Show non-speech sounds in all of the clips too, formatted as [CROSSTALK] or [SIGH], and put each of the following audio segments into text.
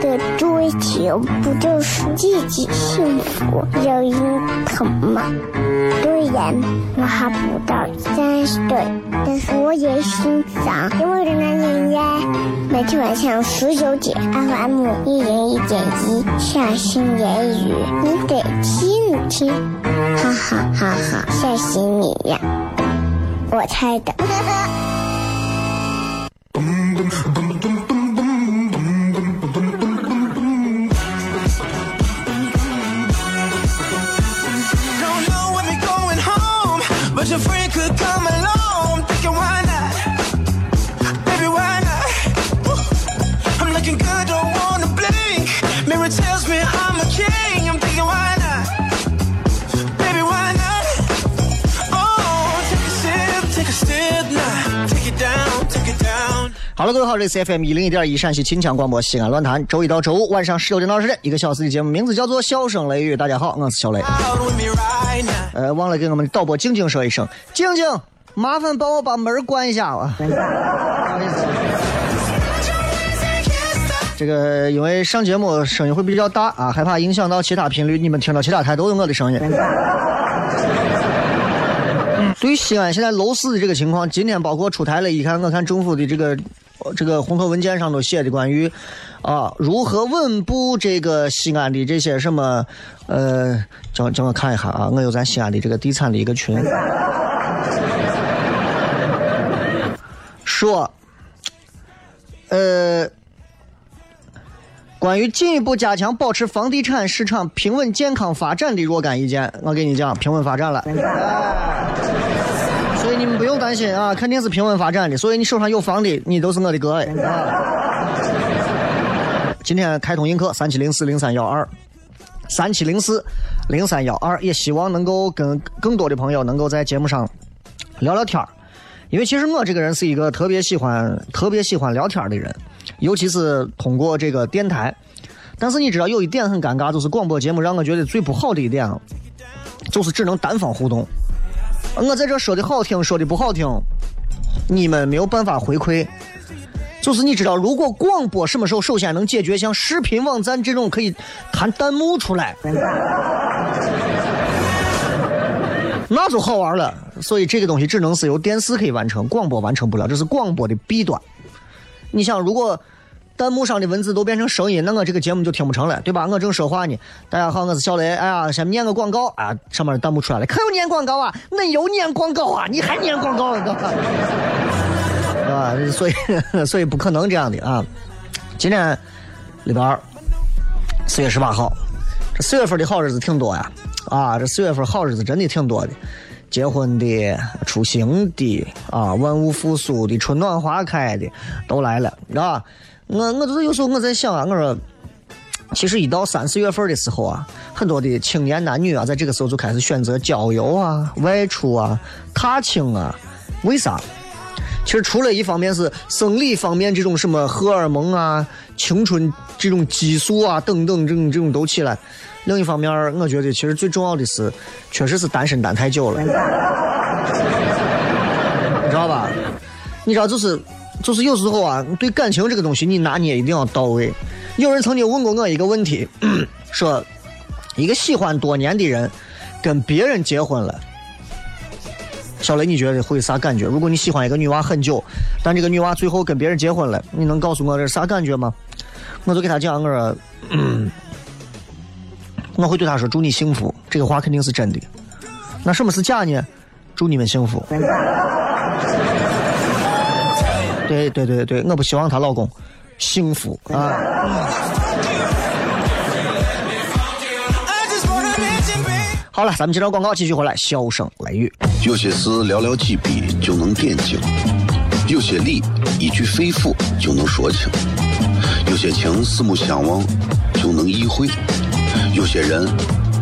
的追求不就是自己幸福、有人疼吗？虽然我还不到三十岁，但是我也心脏因为的男人呀，每天晚上十九点，FM 一人一点一，下心言语，你得听一听，哈哈哈哈，吓死你呀！[LAUGHS] 我猜的。[LAUGHS] 各好，这是 FM 一零一点一陕西秦腔广播西安论坛，周一到周五晚上十九点到二十点，一个小时的节目，名字叫做《笑声雷雨》。大家好，我是小雷。呃，忘了给我们导播静静说一声，静静，麻烦帮我把门关一下啊。这个因为上节目声音会比较大啊，害怕影响到其他频率，你们听到其他台都有我的声音。对于西安现在楼市的这个情况，今天包括出台了，一看我看政府的这个。这个红头文件上都写的关于啊如何稳步这个西安的这些什么呃，叫叫我看一下啊，我有咱西安的这个地产的一个群，说呃，关于进一步加强保持房地产市场平稳健康发展的若干意见，我跟你讲，平稳发展了。不用担心啊，肯定是平稳发展的。所以你手上有房的，你都是我的哥哎。今天开通映客三七零四零三幺二，三七零四零三幺二，也希望能够跟更多的朋友能够在节目上聊聊天。因为其实我这个人是一个特别喜欢、特别喜欢聊天的人，尤其是通过这个电台。但是你知道有一点很尴尬，就是广播节目让我觉得最不好的一点，就是只能单方互动。我在这说的好听，说的不好听，你们没有办法回馈。就是你知道，如果广播什么时候首先能解决像视频网站这种可以弹弹幕出来，[LAUGHS] 那就好玩了。所以这个东西只能是由电视可以完成，广播完成不了，这是广播的弊端。你想，如果。弹幕上的文字都变成声音，那我这个节目就听不成了，对吧？我正说话呢。大家好，我是小雷。哎呀，先念个广告啊！上面的弹幕出来了，可有念广告啊？那有念广告啊？你还念广告啊？所以所以不可能这样的啊！今天礼拜二，四月十八号，这四月份的好日子挺多呀！啊，这四月份好日子真的挺多的，结婚的、出行的啊，万物复苏的、春暖花开的都来了，啊。我我就是有时候我在想啊，我说，其实一到三四月份的时候啊，很多的青年男女啊，在这个时候就开始选择郊游啊、外出啊、踏青啊。为啥？其实除了一方面是生理方面这种什么荷尔蒙啊、青春这种激素啊等等这种这种都起来，另一方面，我觉得其实最重要的是，确实是单身单太久了，[LAUGHS] 你知道吧？你知道就是。就是有时候啊，对感情这个东西，你拿捏一定要到位。有人曾经问过我一个问题，[CLEARS THROAT] 说一个喜欢多年的人跟别人结婚了，小雷你觉得会啥感觉？如果你喜欢一个女娃很久，但这个女娃最后跟别人结婚了，你能告诉我这是啥感觉吗？我就给他讲，我说，[CLEARS THROAT] 我会对他说祝你幸福，这个话肯定是真的。那什么是假呢？祝你们幸福。对对对对，我不希望她老公幸福啊。好了，咱们接着广告继续回来，笑声雷雨。有些事寥寥几笔就能点睛，有些理一句肺腑就能说清，有些情四目相望就能意会，有些人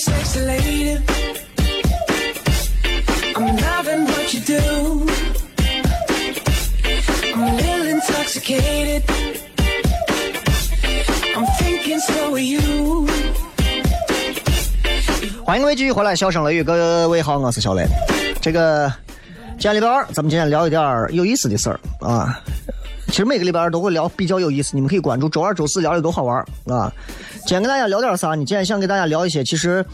Sexy lady. I'm loving what you do. I'm a little intoxicated. I'm thinking so are you. 欢迎各位继续回来，笑声雷雨，各位好，我是小雷。这个今天礼拜二，咱们今天聊一点儿有意思的事儿啊。其实每个礼拜二都会聊比较有意思，你们可以关注周二、周四聊的都好玩啊。今天跟大家聊点啥呢？今天想给大家聊一些，其实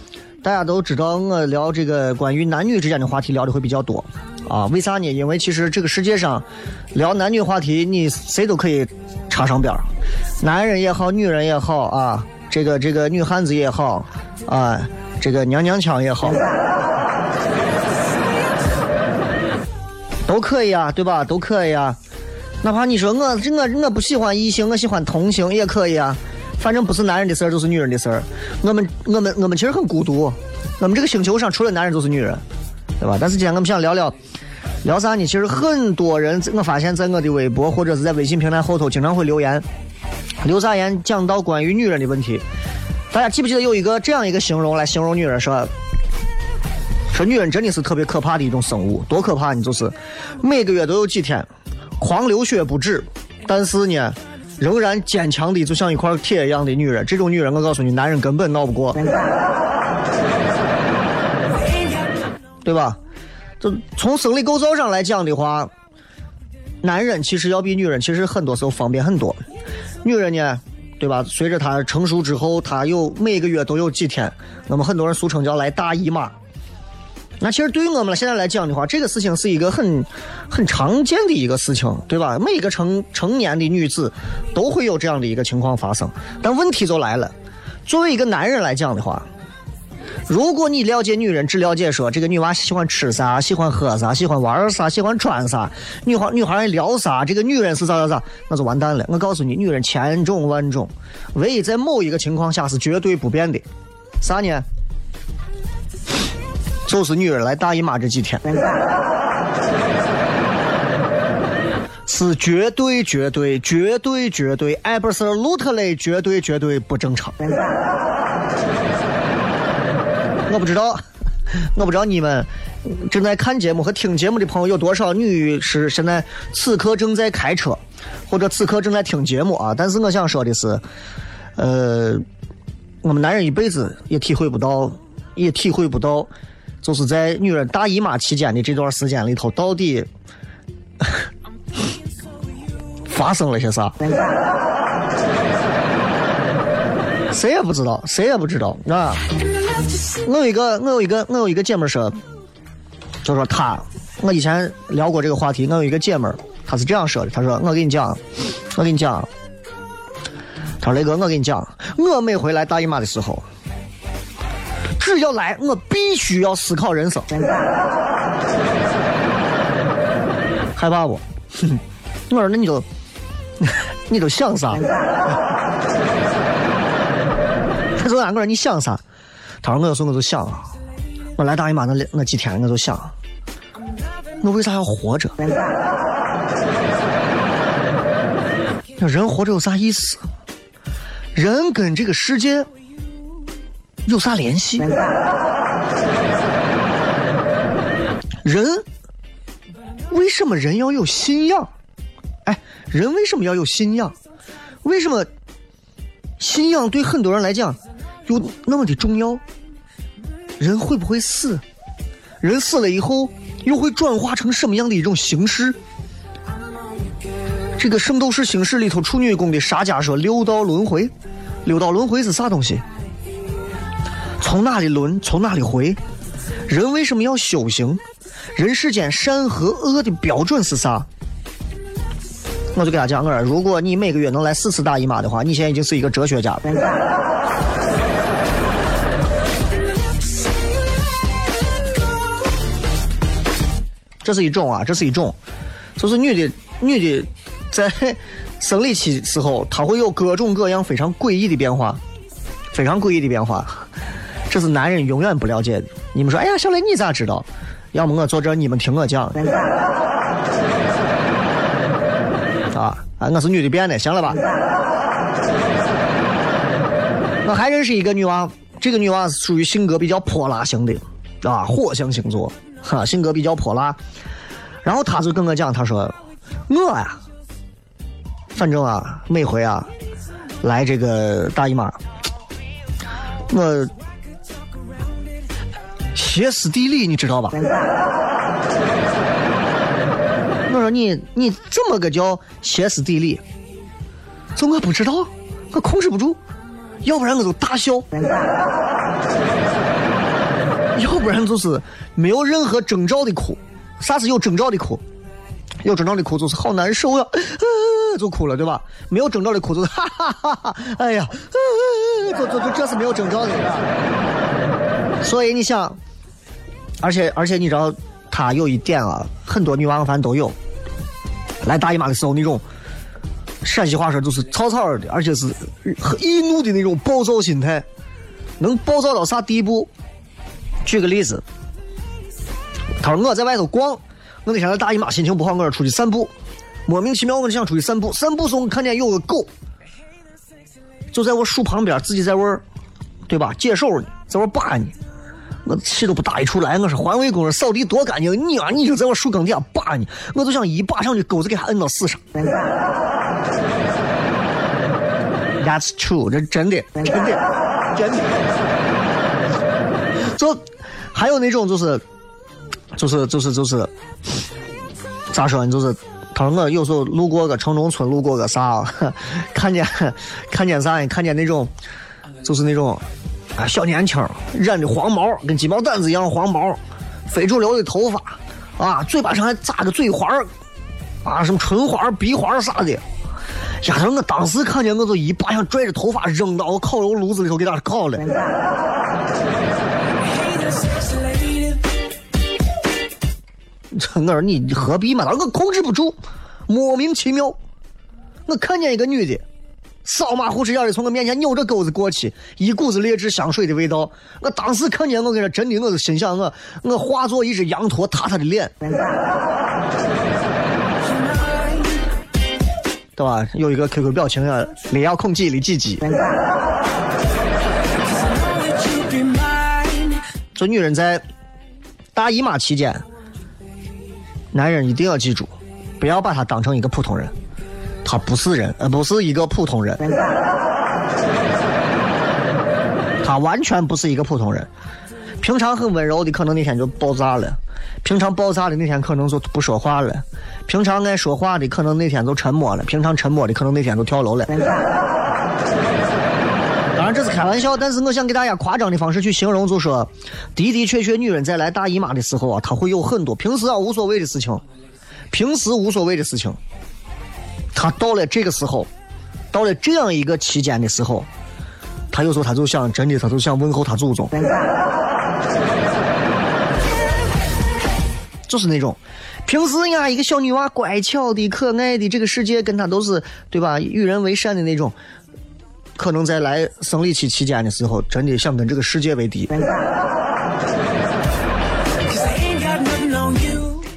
大家都知道，我聊这个关于男女之间的话题聊的会比较多啊。为啥呢？因为其实这个世界上聊男女话题，你谁都可以插上边，男人也好，女人也好啊，这个这个女汉子也好啊，这个娘娘腔也好。都可以啊，对吧？都可以啊。哪怕你说我我我不喜欢异性，我喜欢同性也可以啊。反正不是男人的事儿，就是女人的事儿。我们我们我们其实很孤独。我们这个星球上除了男人就是女人，对吧？但是今天我们想聊聊聊啥呢？其实很多人，我发现在我的微博或者是在微信平台后头，经常会留言，留啥言讲到关于女人的问题。大家记不记得有一个这样一个形容来形容女人说？说女人真的是特别可怕的一种生物，多可怕呢？就是每个月都有几天狂流血不止，但是呢，仍然坚强的就像一块铁一样的女人。这种女人，我告诉你，男人根本闹不过，对吧？就从生理构造上来讲的话，男人其实要比女人其实很多时候方便很多。女人呢，对吧？随着她成熟之后，她有每个月都有几天，那么很多人俗称叫来大姨妈。那其实对于我们现在来讲的话，这个事情是一个很很常见的一个事情，对吧？每一个成成年的女子都会有这样的一个情况发生。但问题就来了，作为一个男人来讲的话，如果你了解女人，只了解说这个女娃喜欢吃啥、喜欢喝啥、喜欢玩啥、喜欢穿啥，女孩女孩爱聊啥，这个女人是咋咋咋，那就完蛋了。我告诉你，女人千种万种，唯一在某一个情况下是绝对不变的，啥呢？就是女人来大姨妈这几天，是绝对绝对绝对绝对艾布斯鲁特雷绝对绝对不正常。我不知道，我不知道你们正在看节目和听节目的朋友有多少女是现在此刻正在开车，或者此刻正在听节目啊。但是我想说的是，呃，我们男人一辈子也体会不到，也体会不到。就是在女人大姨妈期间的这段时间里头，到底 [LAUGHS] 发生了些啥？[LAUGHS] 谁也不知道，谁也不知道啊！我有一个，我有一个，我有一个姐妹说，就说她，我以前聊过这个话题。我有一个姐妹，她是这样说的：她说，我跟你讲，我跟你讲，她说雷哥，我跟你讲，我每回来大姨妈的时候。只要来，我必须要思考人生。害怕不？[LAUGHS] 我说那你就，你都想啥？他说俺我说你想啥？他说我有时候我就想，我来大姨妈那那几天我就想，我为啥要活着？那人活着有啥意思？人跟这个世界。有啥联系？人为什么人要有信仰？哎，人为什么要有信仰？为什么信仰对很多人来讲有那么的重要？人会不会死？人死了以后又会转化成什么样的一种形式？这个《圣斗士星矢》里头处女宫的沙迦说六道轮回，六道轮回是啥东西？从哪里轮，从哪里回？人为什么要修行？人世间善和恶的标准是啥？我就给他讲，我说如果你每个月能来四次大姨妈的话，你现在已经是一个哲学家了。这是一种啊，这是一种，就是女的，女的在生理期时候，她会有各种各样非常诡异的变化，非常诡异的变化，这是男人永远不了解的。你们说，哎呀，小雷你咋知道？要么我坐这，你们听我讲。啊啊，我是女的变的，行了吧？我还认识一个女娃，这个女娃是属于性格比较泼辣型的，啊，火象星座，哈，性格比较泼辣。然后她就跟我讲，她说，我呀，反正啊，每回啊，来这个大姨妈，我歇斯底里，你知道吧？[LAUGHS] 我说你你怎么个叫歇斯底里？就我不知道，我控制不住，要不然我就大笑，要不然就是没有任何征兆的哭。啥是有征兆的哭？有征兆的哭就是好难受呀、啊，就哭了，对吧？没有征兆的哭就是哈哈哈哈，哎呀，啊、就就就这是没有征兆的。所以你想，而且而且你知道，他有一点啊，很多女娃娃反正都有。来大姨妈的时候，那种陕西话说就是草草的，而且是易怒的那种暴躁心态，能暴躁到啥地步？举个例子，他说我在外头逛，我那天在大姨妈心情不好，我说出去散步，莫名其妙我就想出去散步，散步时候看见有个狗，就在我树旁边自己在玩，对吧？解手呢，在玩扒呢。我气都不打一处来，我说环卫工人扫地多干净，你啊你就在我树根底下扒你，我就想一把上去钩子给他摁到死上。That's true，这真的，真的，真的。就还有那种就是，就是就是就是，咋说呢？就是他说我有时候路过个城中村，路过个啥，看见看见啥呢？看见那种，就是那种。啊，小年轻染的黄毛，跟鸡毛掸子一样黄毛，非主流的头发，啊，嘴巴上还扎个嘴环啊，什么唇环、鼻环啥的。丫头我当时看见我就一把想拽着头发扔到我烤肉炉子里头给他烤了。[LAUGHS] 我说你何必嘛？我控制不住，莫名其妙。我看见一个女的。扫马虎哧眼的从我面前扭着钩子过去，一股子劣质香水的味道。我当时看见我跟你说真的，我就心想我我化作一只羊驼踏他的脸，对吧？有一个 QQ 表情啊，里要空几里几几。做女人在大姨妈期间，男人一定要记住，不要把她当成一个普通人。他不是人，呃，不是一个普通人，他完全不是一个普通人。平常很温柔的，可能那天就爆炸了；平常爆炸的那天，可能就不说话了；平常爱说话的，可能那天就沉默了；平常沉默的，可能那天就跳楼了。当然这是开玩笑，但是我想给大家夸张的方式去形容，就说的的确确，女人在来大姨妈的时候啊，她会有很多平时啊无所谓的事情，平时无所谓的事情。他到了这个时候，到了这样一个期间的时候，他有时候他就想，真的他就想问候他祖宗，[LAUGHS] 就是那种平时呀一个小女娃乖巧的、可爱的，这个世界跟他都是对吧？与人为善的那种，可能在来生理期期间的时候，真的想跟这个世界为敌。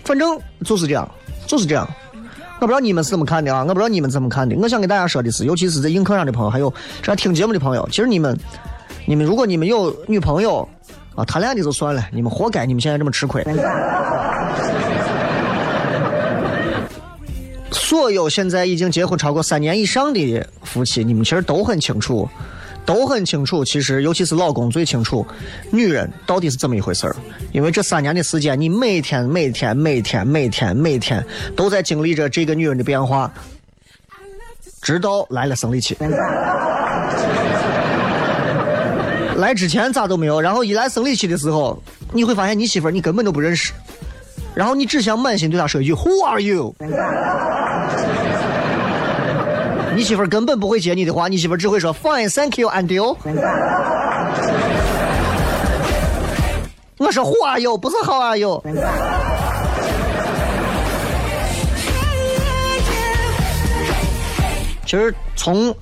反正就是这样，就是这样。我不知道你们是怎么看的啊？我不知道你们怎么看的。我想给大家说的是，尤其是在映客上的朋友，还有这听节目的朋友，其实你们，你们如果你们有女朋友啊，谈恋爱的就算了，你们活该，你们现在这么吃亏。所有现在已经结婚超过三年以上的夫妻，你们其实都很清楚，都很清楚。其实，尤其是老公最清楚，女人到底是怎么一回事儿。因为这三年的时间，你每天、每天、每天、每天、每天都在经历着这个女人的变化，直到来了生理期。[LAUGHS] 来之前咋都没有，然后一来生理期的时候，你会发现你媳妇儿你根本都不认识，然后你只想满心对她说一句 “Who are you”，你媳妇根本不会接你的话，你媳妇只会说 “Fine，Thank you，and you”。我说 “Who are you”，不是 “How are you”。其实从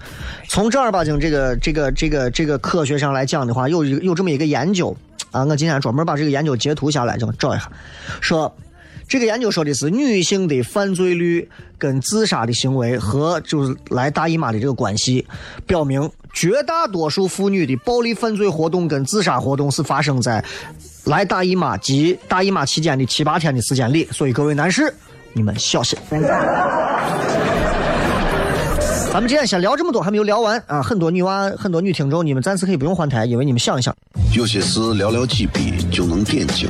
从正儿八经这个这个这个这个科学上来讲的话，有有这么一个研究啊，我今天专门把这个研究截图下来，就找一下，说这个研究说的是女性的犯罪率跟自杀的行为和就是来大姨妈的这个关系，表明绝大多数妇女的暴力犯罪活动跟自杀活动是发生在来大姨妈及大姨妈期间的七八天的时间里，所以各位男士，你们小心。[LAUGHS] 咱们今天先聊这么多，还没有聊完啊！很多女娃，很多女听众，你们暂时可以不用换台，因为你们想一想，有些事寥寥几笔就能点睛，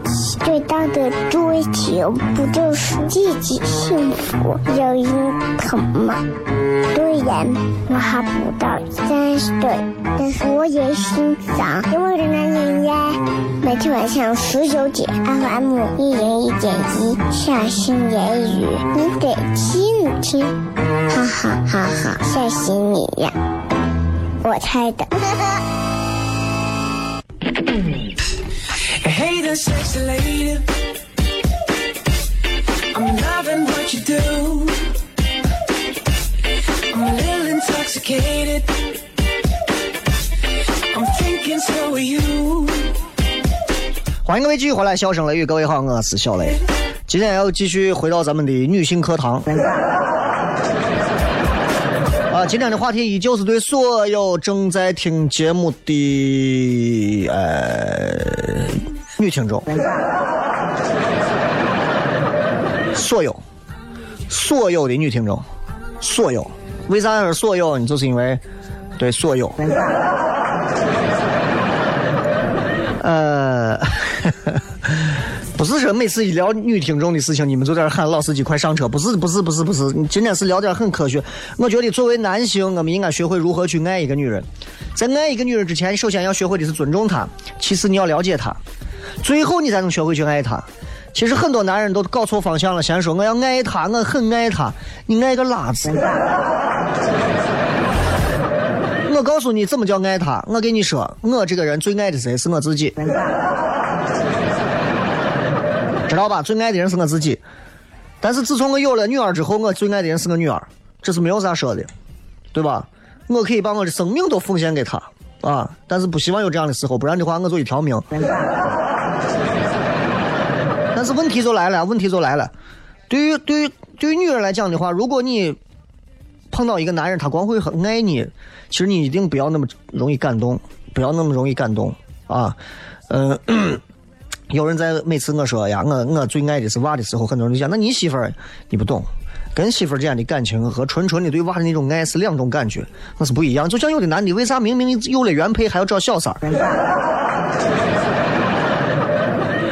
子最大的追求不就是自己幸福、有人疼吗？虽然我还不到三十岁，但是我也心脏因为的男人呀。每天晚上十九点，FM 一零一点一，下心言语，你得听听，哈哈哈哈，吓死你呀！我猜的。Hey there, sexy lady. I'm loving what you do. I'm a little intoxicated. I'm thinking so are you. 欢迎各位继续回来，笑声雷雨，各位好，我是小雷。今天要继续回到咱们的女性课堂。啊，今天的话题依旧是对所有正在听节目的呃女听众，所有所有的女听众，所有，为啥是所有？你就是因为对所有，呃。[LAUGHS] 不是说每次一聊女听众的事情，你们就在这喊老司机快上车。不是，不是，不是，不是。今天是聊点很科学。我觉得作为男性，我们应该学会如何去爱一个女人。在爱一个女人之前，首先要学会的是尊重她，其次你要了解她，最后你才能学会去爱她。其实很多男人都搞错方向了，先说我要爱她，我很爱她，你爱个拉子！[LAUGHS] 我告诉你怎么叫爱她。我跟你说，我这个人最爱的谁？是我自己。知道吧？最爱的人是我自己，但是自从我有了女儿之后，我最爱的人是我女儿，这是没有啥说的，对吧？我可以把我的生命都奉献给她啊，但是不希望有这样的时候，不然的话我就一条命。但是问题就来了，问题就来了，对于对于对于女人来讲的话，如果你碰到一个男人，他光会很爱你，其实你一定不要那么容易感动，不要那么容易感动啊，嗯。有人在每次我说呀，我我最爱的是娃的时候，很多人就讲，那你媳妇儿你不懂，跟媳妇儿之间的感情和纯纯的对娃的那种爱是两种感觉，那是不一样。就像有的男的，为啥明明有了原配还要找小三儿？[LAUGHS]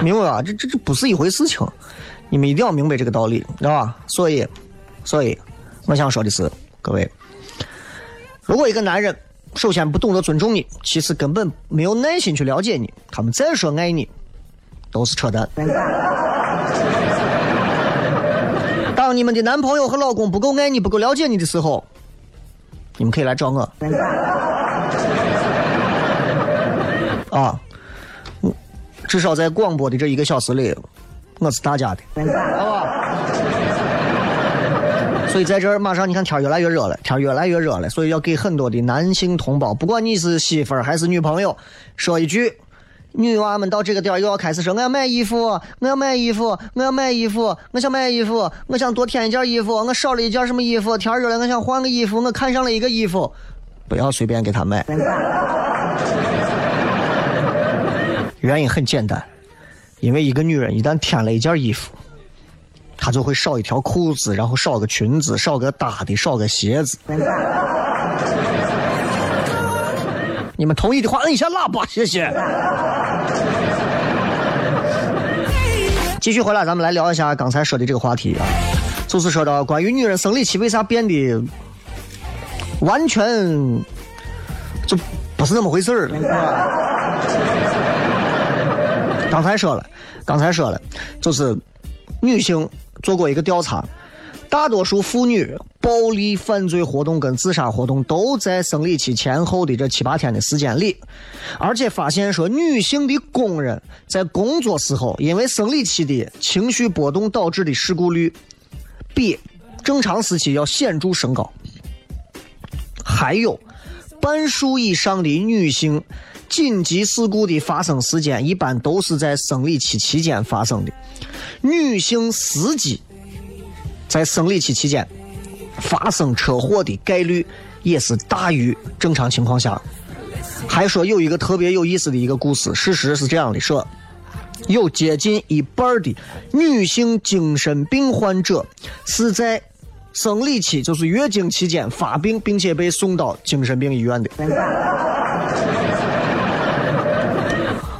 明白吧？这这这不是一回事情，你们一定要明白这个道理，知道吧？所以，所以我想说的是，各位，如果一个男人首先不懂得尊重你，其次根本没有耐心去了解你，他们再说爱你。都是扯淡。当你们的男朋友和老公不够爱你、不够了解你的时候，你们可以来找我。[LAUGHS] 啊，至少在广播的这一个小时里，我是大家的，好吧？所以在这儿，马上你看天越来越热了，天越来越热了，所以要给很多的男性同胞，不管你是媳妇儿还是女朋友，说一句。女娃们到这个点儿又要开始说我要买衣服，我要买衣服，我要买衣服，我想买衣服，我想多添一件衣服，我少了一件什么衣服，天热了我想换个衣服，我看上了一个衣服，不要随便给他买。原因很简单，因为一个女人一旦添了一件衣服，她就会少一条裤子，然后少个裙子，少个搭的，少个鞋子。你们同意的话，摁一下喇叭，谢谢。继续回来，咱们来聊一下刚才说的这个话题啊，就是说到关于女人生理期为啥变得完全就不是那么回事儿了。刚才说了，刚才说了，就是女性做过一个调查，大多数妇女暴力犯罪活动跟自杀活动都在生理期前后的这七八天的时间里，而且发现说女性的工人在工作时候因为生理期的情绪波动导致的事故率比正常时期要显著升高，还有半数以上的女性。紧急事故的发生时间一般都是在生理期期间发生的，女性司机在生理期期间发生车祸的概率也是大于正常情况下。还说有一个特别有意思的一个故事，事实是这样的：说有接近一半的女性精神病患者是在生理期，就是月经期间发病，并且被送到精神病医院的。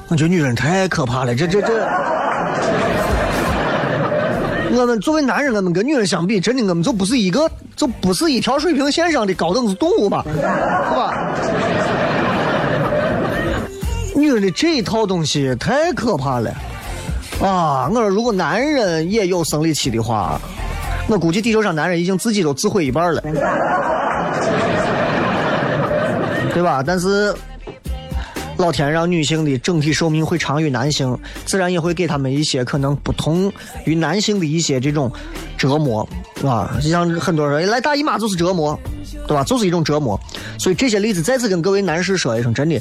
我觉得女人太可怕了，这这这。[LAUGHS] 我们作为男人，我们跟女人相比，真的我们就不是一个，就不是一条水平线上的高等动物吧，是吧？女人的这一套东西太可怕了啊！我说，如果男人也有生理期的话，我估计地球上男人已经自己都自毁一半了，对吧？但是。老天让女性的整体寿命会长于男性，自然也会给他们一些可能不同于男性的一些这种折磨，啊？就像很多人来大姨妈就是折磨，对吧？就是一种折磨。所以这些例子再次跟各位男士说一声，真的，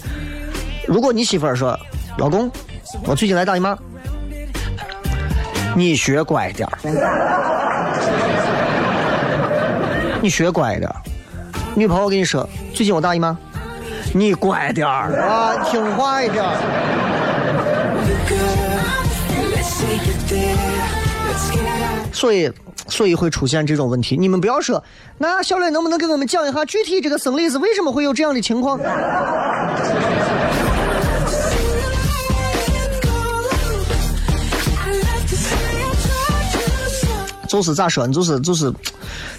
如果你媳妇儿说，老公，我最近来大姨妈，你学乖点儿，[LAUGHS] 你学乖点儿。女朋友跟你说，最近我大姨妈。你乖点儿啊，听话一点。所以，所以会出现这种问题。你们不要说，那小磊能不能给我们讲一下具体这个生理是为什么会有这样的情况？[LAUGHS] 就是咋说？就是就是，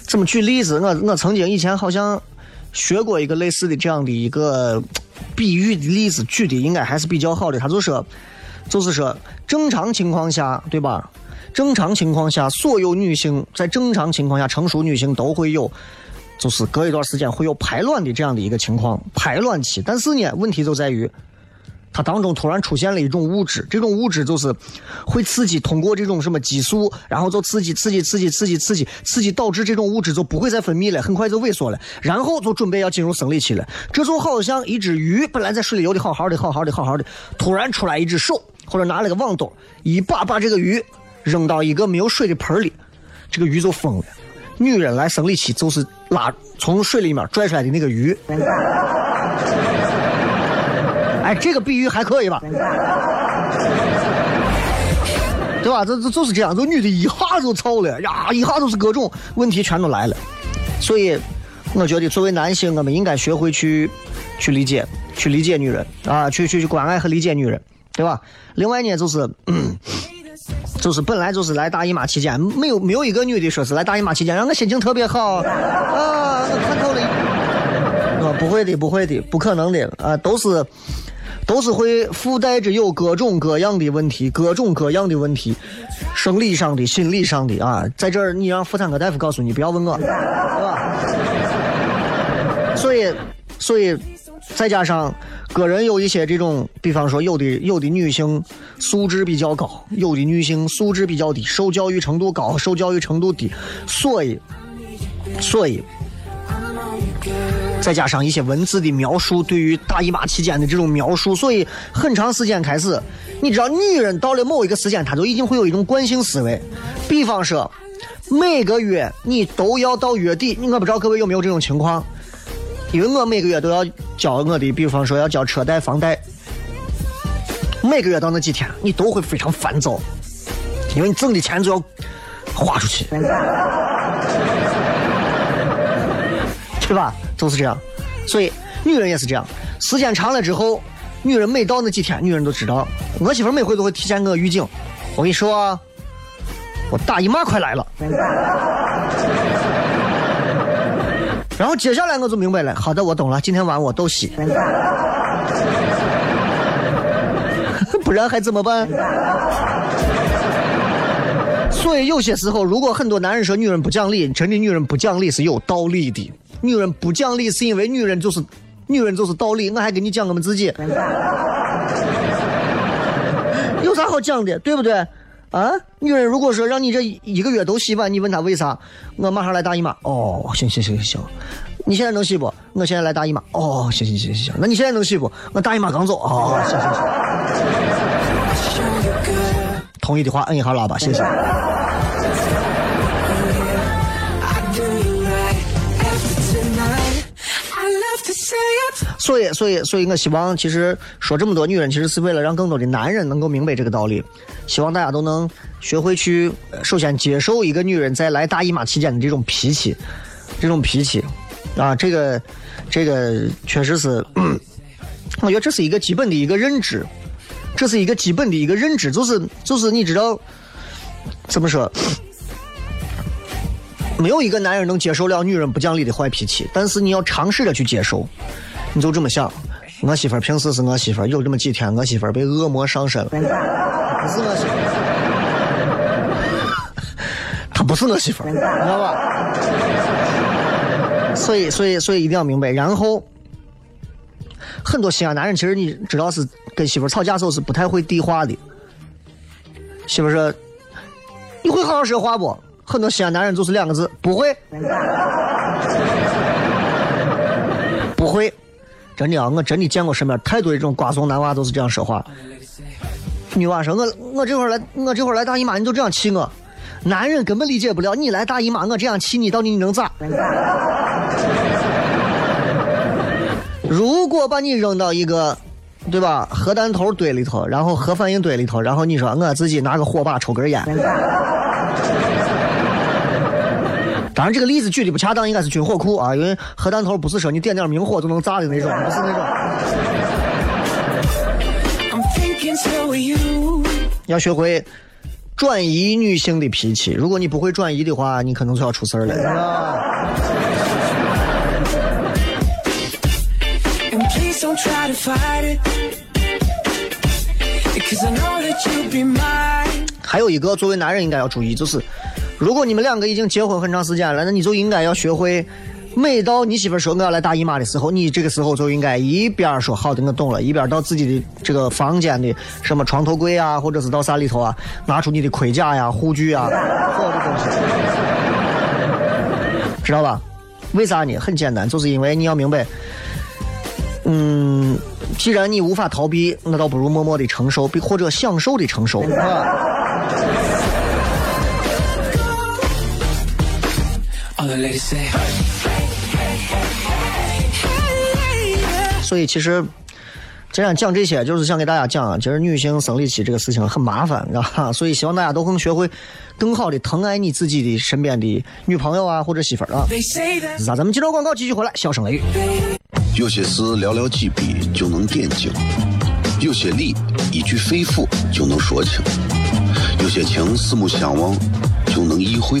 怎么举例子？我我曾经以前好像。学过一个类似的这样的一个比喻的例子，举的应该还是比较好的。他就说，就是说正常情况下，对吧？正常情况下，所有女性在正常情况下，成熟女性都会有，就是隔一段时间会有排卵的这样的一个情况，排卵期。但是呢，问题就在于。它当中突然出现了一种物质，这种物质就是会刺激，通过这种什么激素，然后就刺激、刺激、刺激、刺激、刺激、刺激，导致这种物质就不会再分泌了，很快就萎缩了，然后就准备要进入生理期了。这就好像一只鱼本来在水里游的好好的、好好的、好好的，突然出来一只手或者拿了个网兜，一把把这个鱼扔到一个没有水的盆里，这个鱼就疯了。女人来生理期就是拉从水里面拽出来的那个鱼。哎，这个比喻还可以吧？[LAUGHS] 对吧？这这就是这样，这女的一下就操了呀，一下就是各种问题全都来了。所以，我觉得作为男性，我们应该学会去去理解，去理解女人啊，去去去关爱和理解女人，对吧？另外呢，就是，就是本来就是来大姨妈期间，没有没有一个女的说是来大姨妈期间让我心情特别好啊，我看透了。[LAUGHS] 啊，不会的，不会的，不可能的啊，都是。都是会附带着有各种各样的问题，各种各样的问题，生理上的、心理上的啊，在这儿你让妇产科大夫告诉你，不要问我，对吧？所以，所以再加上个人有一些这种，比方说有的有的女性素质比较高，有的女性素质比较低，受教育程度高，受教育程度低，所以，所以再加上一些文字的描述，对于大姨妈期间的这种描述，所以很长时间开始，你知道，女人到了某一个时间，她就已经会有一种惯性思维，比方说，每个月你都要到月底，我不知道各位有没有这种情况，因为我每个月都要交我的，比方说要交车贷、房贷，每个月到那几天，你都会非常烦躁，因为你挣的钱就要花出去，对吧？就是这样，所以女人也是这样。时间长了之后，女人每到那几天，女人都知道，我媳妇每回都会提前给我预警。我跟你说啊，我大姨妈快来了。[LAUGHS] 然后接下来我就明白了，好的，我懂了，今天晚上我斗洗，[LAUGHS] 不然还怎么办？所以有些时候，如果很多男人说女人不讲理，真的女人不讲理是有道理的。女人不讲理是因为女人就是女人就是道理。我还给你讲我们自己，[LAUGHS] 有啥好讲的，对不对？啊，女人如果说让你这一个月都洗碗，你问她为啥？我马上来大姨妈。哦，行行行行行，你现在能洗不？我现在来大姨妈。哦，行行行行行，那你现在能洗不？我大姨妈刚走。哦，行行行。同意的话摁一下喇叭，谢谢。所以，所以，所以我希望，其实说这么多女人，其实是为了让更多的男人能够明白这个道理。希望大家都能学会去，首先接受一个女人在来大姨妈期间的这种脾气，这种脾气，啊，这个，这个确实是，我觉得这是一个基本的一个认知，这是一个基本的一个认知，就是就是你知道怎么说？没有一个男人能接受了女人不讲理的坏脾气，但是你要尝试着去接受。你就这么想，我媳妇儿平时是我媳妇儿，有这么几天我媳妇儿被恶魔上身了，不是我媳妇儿，她不是我媳妇儿，你知道吧？所以，所以，所以一定要明白。然后，很多西安男人其实你知道是跟媳妇儿吵架时候是不太会递话的。媳妇儿说：“你会好好说话不？”很多西安男人就是两个字：不会。真的啊，我真的见过身边太多这种瓜怂男娃都是这样说话。女娃说：“我我这会儿来，我这会儿来大姨妈，你就这样气我。”男人根本理解不了，你来大姨妈，我这样气你，到底你能咋？如果把你扔到一个，对吧，核弹头堆里头，然后核反应堆里头，然后你说我自己拿个火把抽根烟。当然，这个例子举的不恰当，应该是军火库啊，因为核弹头不是说你点点明火就能炸的那种，不是那种。要学会转移女性的脾气，如果你不会转移的话，你可能就要出事儿了。还有一个，作为男人应该要注意，就是如果你们两个已经结婚很长时间了，那你就应该要学会，每到你媳妇说我要来大姨妈的时候，你这个时候就应该一边说好的我懂了，一边到自己的这个房间的什么床头柜啊，或者是到啥里头啊，拿出你的盔甲呀、护具啊，所有的东西，知道吧？为啥呢？很简单，就是因为你要明白，嗯，既然你无法逃避，那倒不如默默的承受，或者享受的承受。所以其实今天讲这些，就是想给大家讲，其实女性生理期这个事情很麻烦，你知道吧？[LAUGHS] 所以希望大家都能学会更好的疼爱你自己的身边的女朋友啊，或者媳妇儿啊。啥？咱们接着广告继续回来，笑声雷雨。有些事寥寥几笔就能点睛，有些理一句肺腑就能说清，有些情四目相望就能意会，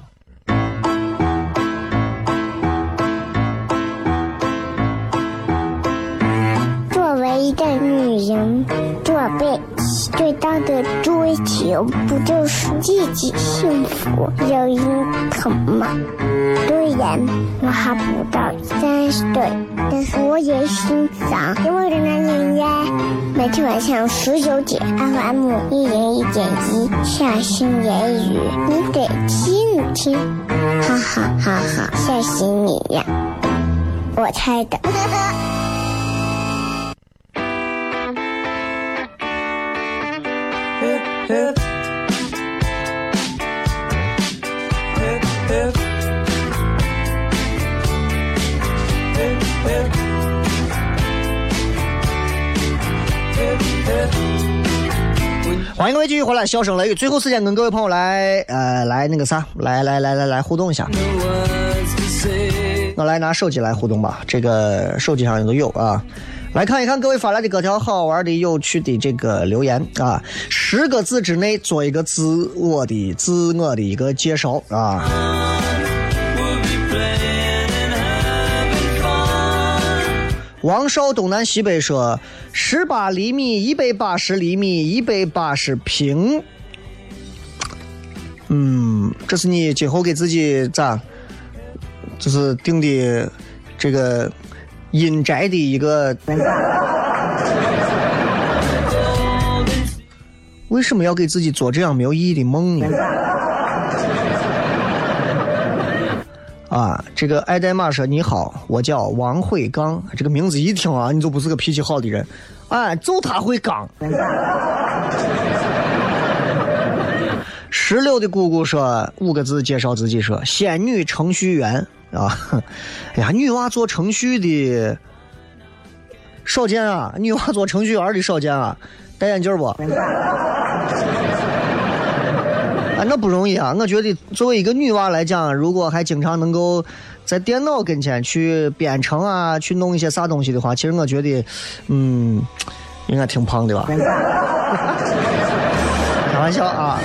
唯一的女人，这辈子最大的追求不就是自己幸福、有人疼吗？虽然我还不到三十岁，但是我也心脏因为人奶奶呀，每天晚上十九点，FM 一人一点一，下心言语，你得听听，哈哈哈哈，吓死你呀！我猜的。Hip, hip. Hip, hip. Hip, hip. Hip, hip. 欢迎各位继续回来，笑声雷雨，最后时间跟各位朋友来呃来那个啥，来来来来来互动一下。我来拿手机来互动吧，这个手机上都有啊。来看一看各位发来的各条好玩的、有趣的这个留言啊，十个字之内做一个自我的自我的一个介绍啊。王少东南西北说，十八厘米，一百八十厘米，一百八十平。嗯，这是你今后给自己咋，就是定的这个阴宅的一个。为什么要给自己做这样没有意义的梦呢？啊，这个爱戴玛说你好，我叫王慧刚，这个名字一听啊，你就不是个脾气好的人，哎，就他会刚。石榴的姑姑说五个字介绍自己说仙女程序员啊，哎呀，女娃做程序的少见啊，女娃做程序员的少见啊，戴眼镜不？啊，那不容易啊！我觉得作为一个女娃来讲，如果还经常能够在电脑跟前去编程啊，去弄一些啥东西的话，其实我觉得，嗯，应该挺胖的吧？[LAUGHS] 开玩笑啊！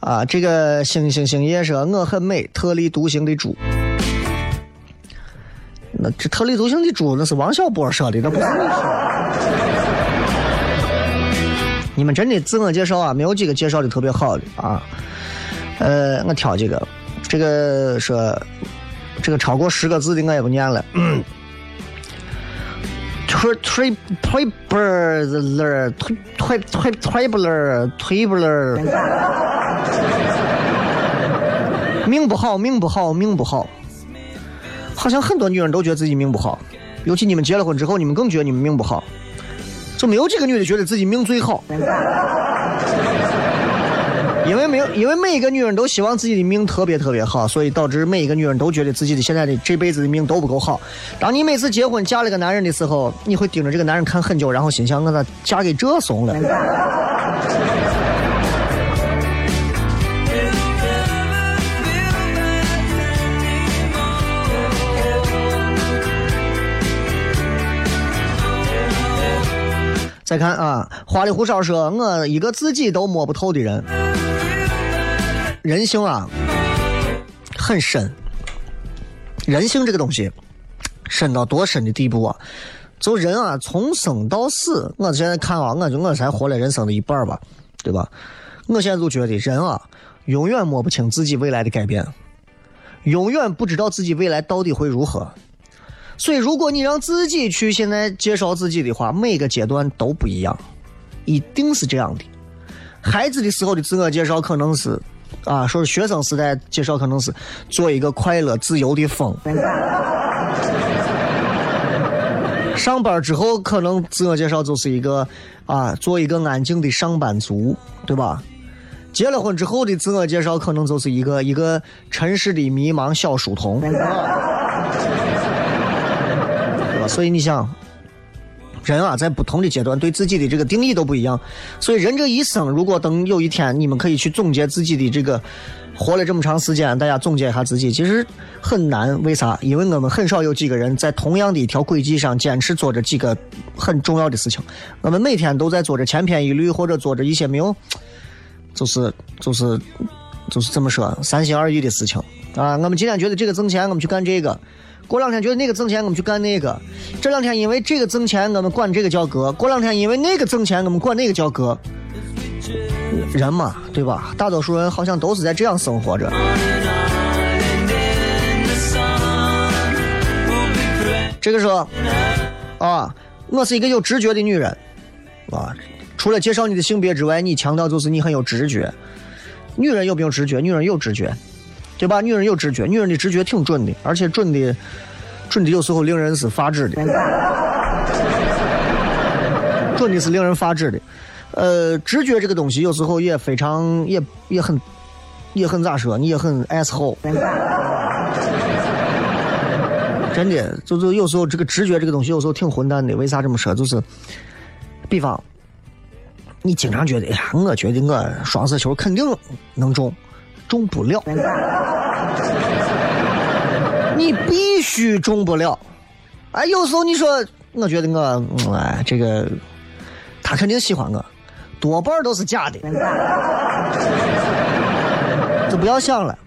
啊，这个星星星夜说我很美，特立独行的猪。那这特立独行的猪，那是王小波说的，那不是你说的。[LAUGHS] 你们真的自我介绍啊，没有几个介绍的特别好的啊。呃，我挑几个，这个说这个超过十个字的我也不念了。嗯 Tri tri tripler tri tri tripler tripler，命不好，命不好，命不好。好像很多女人都觉得自己命不好，尤其你们结了婚之后，你们更觉得你们命不好。就没有几个女的觉得自己命最好，因为没有，因为每一个女人都希望自己的命特别特别好，所以导致每一个女人都觉得自己的现在的这辈子的命都不够好。当你每次结婚嫁了个男人的时候，你会盯着这个男人看很久，然后心想我咋嫁给这怂了？再看啊，花里胡哨说，我一个自己都摸不透的人，人性啊很深，人性这个东西深到多深的地步啊？就人啊，从生到死，我现在看啊，我就我才活了人生的一半吧，对吧？我现在就觉得人啊，永远摸不清自己未来的改变，永远不知道自己未来到底会如何。所以，如果你让自己去现在介绍自己的话，每个阶段都不一样，一定是这样的。孩子的时候的自我介绍可能是，啊，说是学生时代介绍可能是做一个快乐自由的风。上班之后可能自我介绍就是一个啊，做一个安静的上班族，对吧？结了婚之后的自我介绍可能就是一个一个尘世的迷茫小书童。所以你想，人啊，在不同的阶段对自己的这个定义都不一样。所以人这一生，如果等有一天你们可以去总结自己的这个活了这么长时间，大家总结一下自己，其实很难。为啥？因为我们很少有几个人在同样的一条轨迹上坚持做着几个很重要的事情。我们每天都在做着千篇一律，或者做着一些没有，就是就是就是这么说三心二意的事情啊。我们今天觉得这个挣钱，我们去干这个。过两天觉得那个挣钱，我们去干那个。这两天因为这个挣钱，我们管这个叫哥；过两天因为那个挣钱，我们管那个叫哥。人嘛，对吧？大多数人好像都是在这样生活着。这个说啊，我是一个有直觉的女人啊。除了介绍你的性别之外，你强调就是你很有直觉。女人有没有直觉？女人有直觉，对吧？女人有直觉，女人的直觉挺准的，而且准的准的有时候令人是发指的，准的是令人发指的。呃，直觉这个东西有时候也非常也也很也很咋说？你也很 assho，。真的，就是有时候这个直觉这个东西有时候挺混蛋的。为啥这么说？就是，比方。你经常觉得，哎呀，我觉得我双色球肯定能中，中不了。[LAUGHS] 你必须中不了。哎，有时候你说，我觉得我，哎，这个他肯定喜欢我，多半都是假的。[LAUGHS] 就不要想了。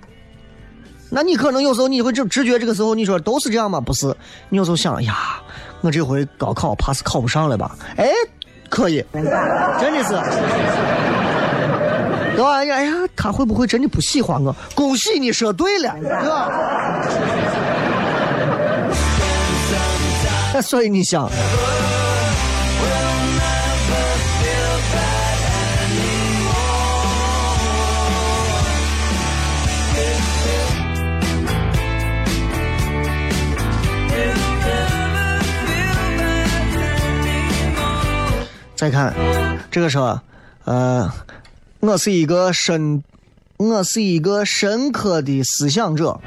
那你可能有时候你会直直觉，这个时候你说都是这样吗？不是。你有时候想，哎呀，我这回高考怕是考不上了吧？哎。可以，真的是，对吧？哎呀，他会不会真的不喜欢我？恭喜你说对了，对吧？[LAUGHS] 所以你想。再看，这个说，呃，我是一个深，我是一个深刻的思想者。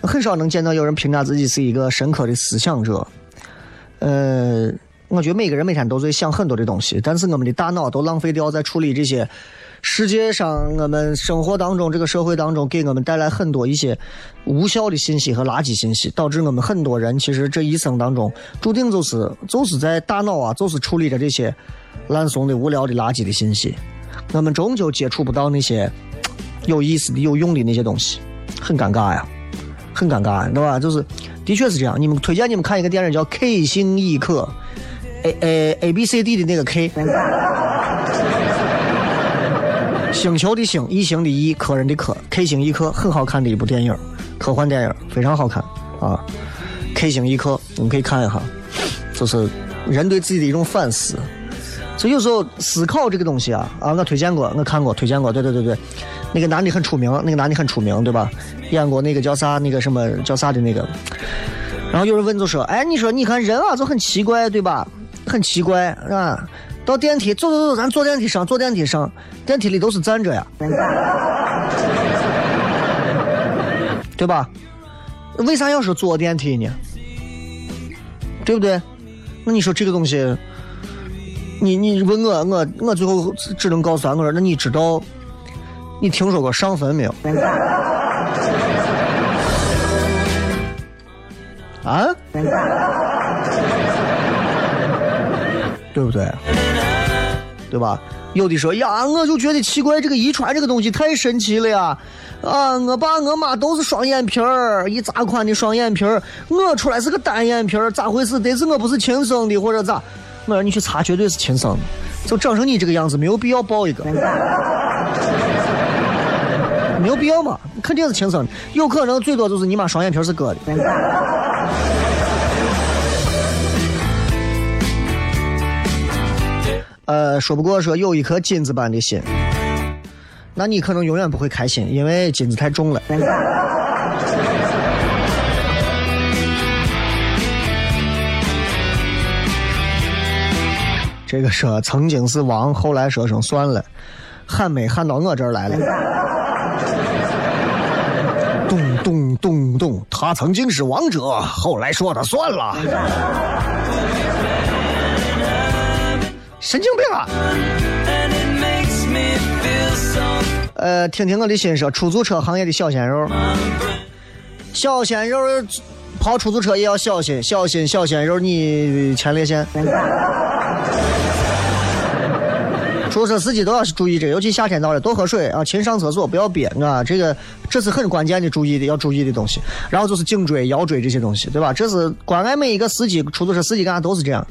很少能见到有人评价自己是一个深刻的思想者。呃，我觉得每个人每天都在想很多的东西，但是我们的大脑都浪费掉在处理这些。世界上，我们生活当中，这个社会当中，给我们带来很多一些无效的信息和垃圾信息，导致我们很多人其实这一生当中，注定就是就是在大脑啊，就是处理着这些烂怂的、无聊的、垃圾的信息，我们终究接触不到那些有意思的、有用的那些东西，很尴尬呀，很尴尬，对吧？就是的确是这样。你们推荐你们看一个电影叫《K 星一刻》，A A A B C D 的那个 K。星球的星，异形的异，客人的客，K 星一刻很好看的一部电影，科幻电影非常好看啊。K 星一刻，你可以看一下，就是人对自己的一种反思。所以有时候思考这个东西啊啊，我推荐过，我看过，推荐过，对对对对，那个男的很出名，那个男的很出名，对吧？演过那个叫啥，那个什么叫啥的那个。然后有人问就说，哎，你说你看人啊，就很奇怪，对吧？很奇怪啊。到电梯，走走走，咱坐电梯上，坐电梯上，电梯里都是站着呀，[LAUGHS] 对吧？为啥要说坐电梯呢？对不对？那你说这个东西，你你问我，我我最后只能告诉他，我说那你知道，你听说过上坟没有？啊？对不对？对吧？有的说呀，我就觉得奇怪，这个遗传这个东西太神奇了呀！啊，我爸我妈都是双眼皮儿，一扎宽的双眼皮儿，我出来是个单眼皮儿，咋回事？得是我不是亲生的，或者咋？我说你去查，绝对是亲生的，就长成你这个样子，没有必要抱一个，没有必要嘛，肯定是亲生的，有可能最多就是你妈双眼皮是割的。呃，说不过说有一颗金子般的心，那你可能永远不会开心，因为金子太重了。这个说曾经是王，后来说声算了，喊没喊到我这儿来了。咚咚咚咚，他曾经是王者，后来说的算了。神经病啊！呃，听听我的心声，出租车行业的小鲜肉，小鲜肉跑出租车也要小心，小心小鲜肉你前列腺。出租车司机都要注意这，尤其夏天到了，多喝水啊，勤上厕所，不要憋啊，这个这是很关键的，注意的要注意的东西。然后就是颈椎、腰椎这些东西，对吧？这是关爱每一个司机，出租车司机干啥都是这样。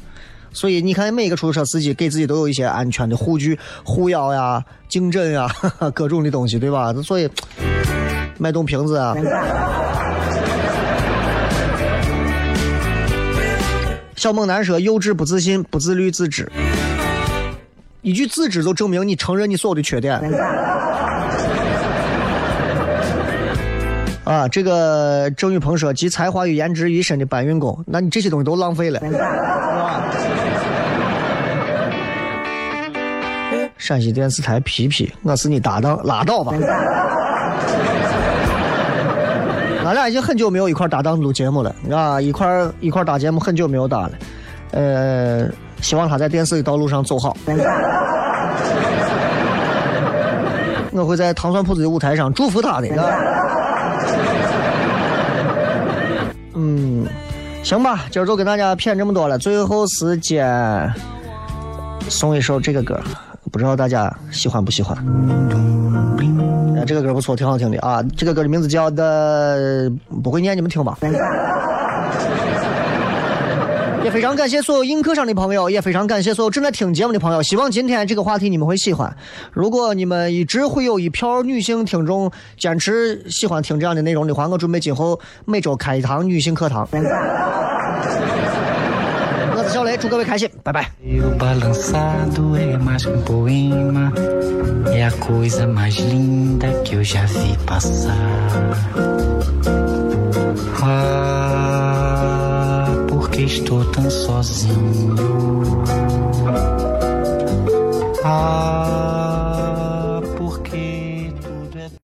所以你看，每个出租车司机给自己都有一些安全的护具、护腰呀、颈枕呀，各种的东西，对吧？[LAUGHS] 所以脉动瓶子啊。[LAUGHS] 小猛男说：“幼稚、不自信、不自律、自知。”一句自知就证明你承认你所有的缺点。[LAUGHS] 啊，这个郑宇鹏说：“集才华与颜值于身的搬运工，那你这些东西都浪费了。”陕西电视台皮皮，我是你搭档，拉倒吧。[LAUGHS] 俺俩已经很久没有一块搭档录节目了，啊，一块一块搭节目很久没有搭了。呃，希望他在电视的道路上走好。[LAUGHS] 我会在糖蒜铺子的舞台上祝福他的。嗯，行吧，今儿就跟大家骗这么多了。最后时间送一首这个歌，不知道大家喜欢不喜欢？哎，这个歌不错，挺好听的啊。这个歌的名字叫的不会念，你们听吧。[LAUGHS] 也非常感谢所有映客上的朋友，也非常感谢所有正在听节目的朋友。希望今天这个话题你们会喜欢。如果你们一直会有一票女性听众坚持喜欢听这样的内容的话，我准备今后每周开一堂女性课堂。[LAUGHS] 我是小雷，祝各位开心，拜拜。 E o balançado é mais que um poema. É a coisa mais linda que eu já vi passar. Ah, porque estou tão sozinho. Ah.